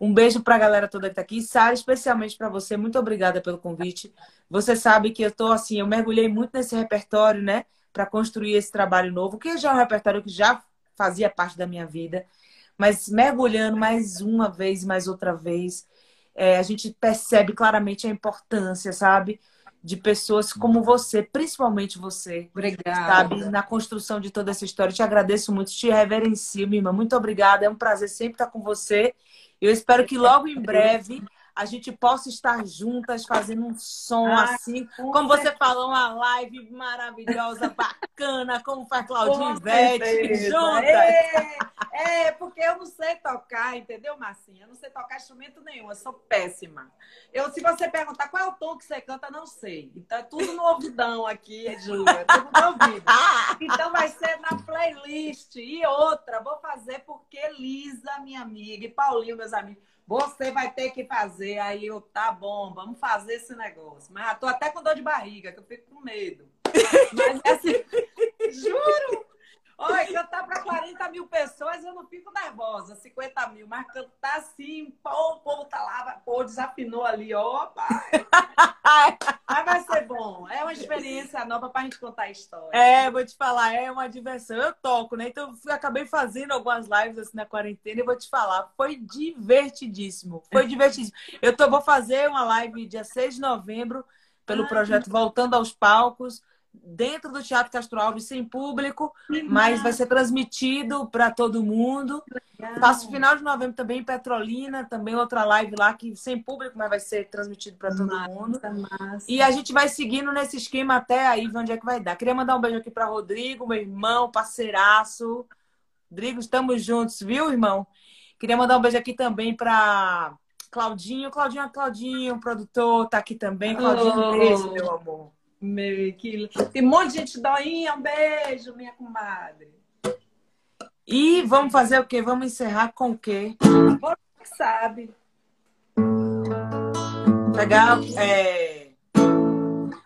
Um beijo pra galera toda que tá aqui. Sara, especialmente pra você, muito obrigada pelo convite. Você sabe que eu tô assim, eu mergulhei muito nesse repertório, né, Pra construir esse trabalho novo, que já é um repertório que já fazia parte da minha vida, mas mergulhando mais uma vez, mais outra vez, é, a gente percebe claramente a importância, sabe? De pessoas como você, principalmente você, Obrigada. sabe? Na construção de toda essa história. Eu te agradeço muito, te reverencio, minha irmã. Muito obrigada. É um prazer sempre estar com você. Eu espero que logo em breve a gente possa estar juntas fazendo um som Ah, assim. com Como você falou, uma live maravilhosa, bacana, como faz Claudinha Com Ivete, certeza. juntas. Ê, É, porque eu não sei tocar, entendeu, Marcinha? Eu não sei tocar instrumento nenhum, eu sou péssima. Eu, se você perguntar qual é o tom que você canta, não sei. Então é tudo no ouvidão aqui, Júlia, é tudo no ouvido. Então vai ser na playlist. E outra, vou fazer porque Lisa, minha amiga, e Paulinho, meus amigos, você vai ter que fazer. Aí eu, tá bom, vamos fazer esse negócio. Mas tô até com dor de barriga, que eu fico com medo. Mas assim, juro, Olha, cantar para 40 mil pessoas eu não fico nervosa, 50 mil, mas cantar assim, pô, o povo tá lá, pô, desafinou ali, opa. mas vai ser bom. É uma experiência nova para a gente contar a história. É, vou te falar, é uma diversão. Eu toco, né? Então eu acabei fazendo algumas lives assim na quarentena e vou te falar, foi divertidíssimo. Foi divertidíssimo. Eu tô, vou fazer uma live dia 6 de novembro pelo ah, projeto Voltando aos Palcos dentro do Teatro Castro Alves, sem público, mas vai ser transmitido para todo mundo. Faço final de novembro também em Petrolina, também outra live lá que sem público, mas vai ser transmitido para todo massa, mundo. Massa. E a gente vai seguindo nesse esquema até aí ver onde é que vai dar. Queria mandar um beijo aqui para Rodrigo, meu irmão, parceiraço. Rodrigo, estamos juntos, viu, irmão? Queria mandar um beijo aqui também para Claudinho. Claudinho, Claudinho, produtor, tá aqui também. Claudinho, oh. beijo, meu amor. Meu, que... Tem um monte de gente doinha, um beijo, minha comadre. E vamos fazer o quê? Vamos encerrar com o quê? Você sabe. Pegar. É...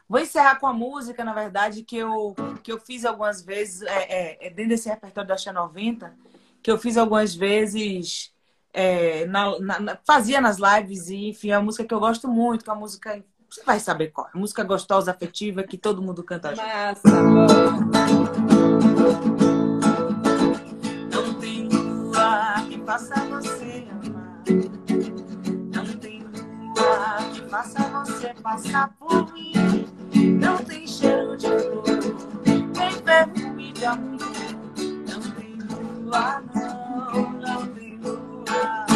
Vou encerrar com a música, na verdade, que eu, que eu fiz algumas vezes, é, é, é dentro desse repertório da Xa 90, que eu fiz algumas vezes, é, na, na, fazia nas lives, e enfim, é uma música que eu gosto muito, que é uma música você vai saber qual. Música gostosa, afetiva, que todo mundo canta junto. Massa, Não tem lua que faça você amar. Não tem lua que faça você passar por mim. Não tem cheiro de flor, nem perfume de amor. Não tem lua, não, não tem lua.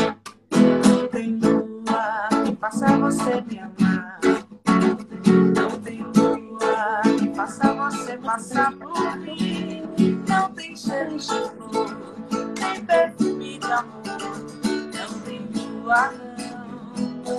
Não tem lua que faça você me amar. Faça você passar por mim. Não tem cheiro de flor, nem perfume de amor. Não tem lua,